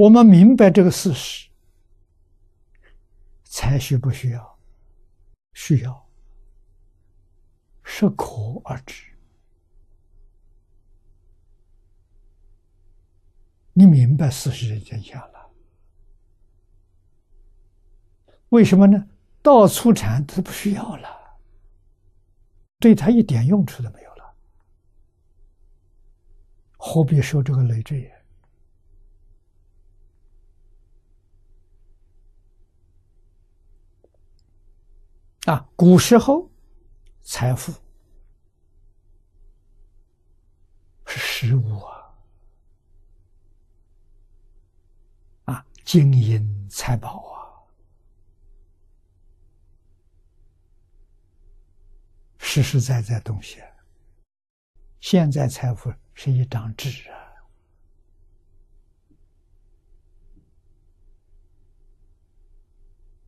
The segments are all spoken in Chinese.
我们明白这个事实，才需不需要？需要，适可而止。你明白事实的真相了？为什么呢？到出产他不需要了，对他一点用处都没有了，何必受这个累赘？啊，古时候财富是实物啊，啊，金银财宝啊，实实在在东西。现在财富是一张纸啊，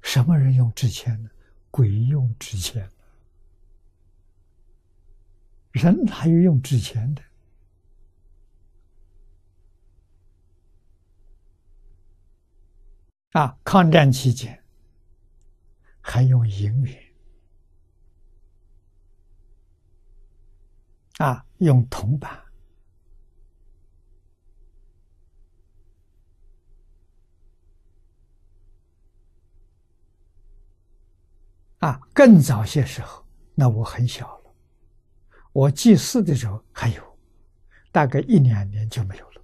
什么人用纸钱呢？鬼用纸钱，人还有用纸钱的啊！抗战期间还用银元啊，用铜板。啊，更早些时候，那我很小了。我祭祀的时候还有，大概一两年就没有了。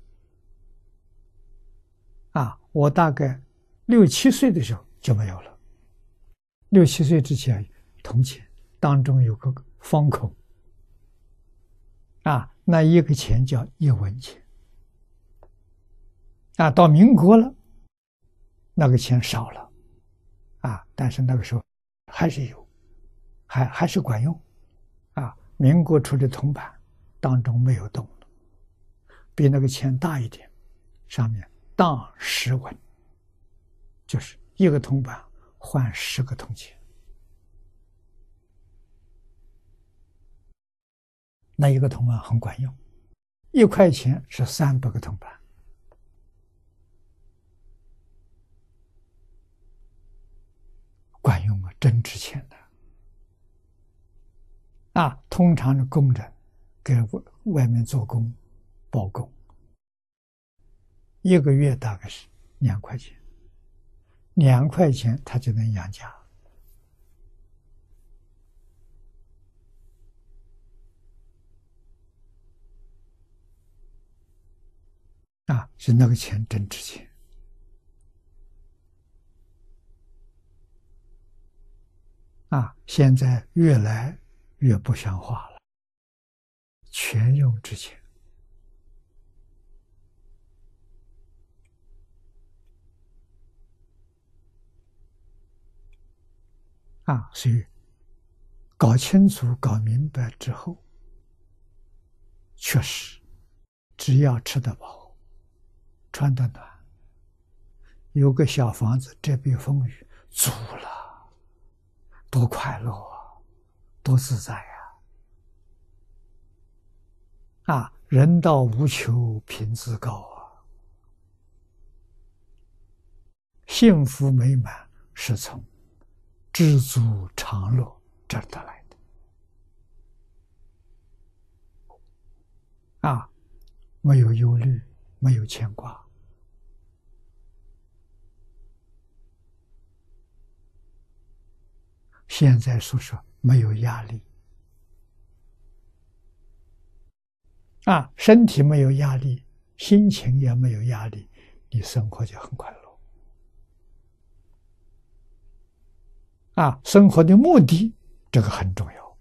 啊，我大概六七岁的时候就没有了。六七岁之前，铜钱当中有个方孔，啊，那一个钱叫一文钱。啊，到民国了，那个钱少了，啊，但是那个时候。还是有，还还是管用，啊！民国出的铜板当中没有动比那个钱大一点，上面当十文，就是一个铜板换十个铜钱，那一个铜板很管用，一块钱是三百个铜板。真值钱的啊！通常的工人给外面做工包工，一个月大概是两块钱，两块钱他就能养家啊！是那个钱真值钱。啊，现在越来越不像话了，全用之前啊，所以搞清楚、搞明白之后，确实只要吃得饱、穿得暖、有个小房子遮避风雨，足了。多快乐啊，多自在呀！啊，人道无求，品质高啊，幸福美满是从知足常乐这得来的。啊，没有忧虑，没有牵挂。现在说说没有压力啊，身体没有压力，心情也没有压力，你生活就很快乐啊。生活的目的这个很重要，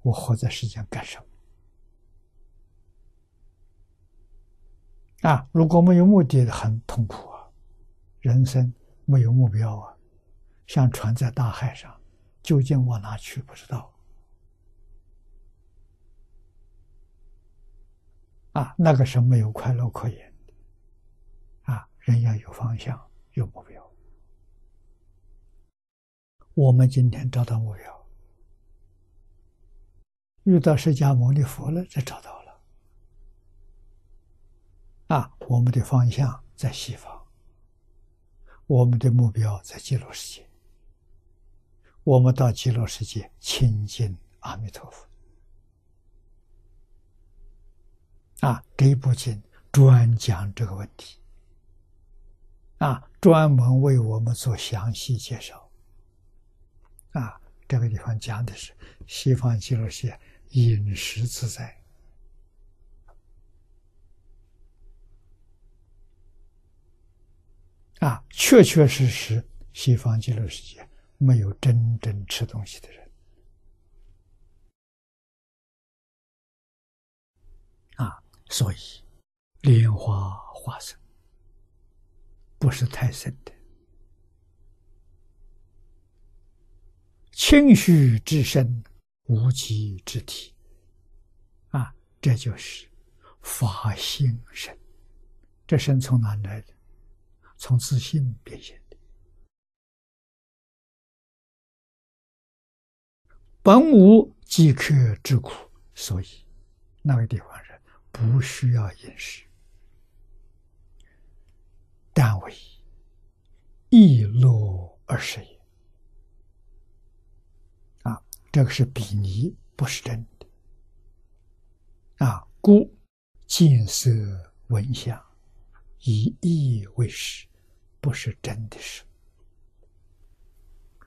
我活在世间干什么啊？如果没有目的，很痛苦啊。人生没有目标啊，像船在大海上。究竟往哪去？不知道。啊，那个是没有快乐可言的。啊，人要有方向，有目标。我们今天找到目标，遇到释迦牟尼佛了，才找到了。啊，我们的方向在西方，我们的目标在极乐世界，我们到极乐世界亲近阿弥陀佛。啊，这一部经专讲这个问题，啊，专门为我们做详细介绍。啊，这个地方讲的是西方极乐世界饮食自在。啊，确确实实，西方极乐世界没有真正吃东西的人。啊，所以莲花化身不是太深的，清虚之身，无极之体。啊，这就是法性身。这身从哪来的？从自信变现的，本无饥渴之苦，所以那个地方人不需要饮食，但为易乐而食也。啊，这个是比拟，不是真的。啊，故见色闻香，以意为食。不是真的食。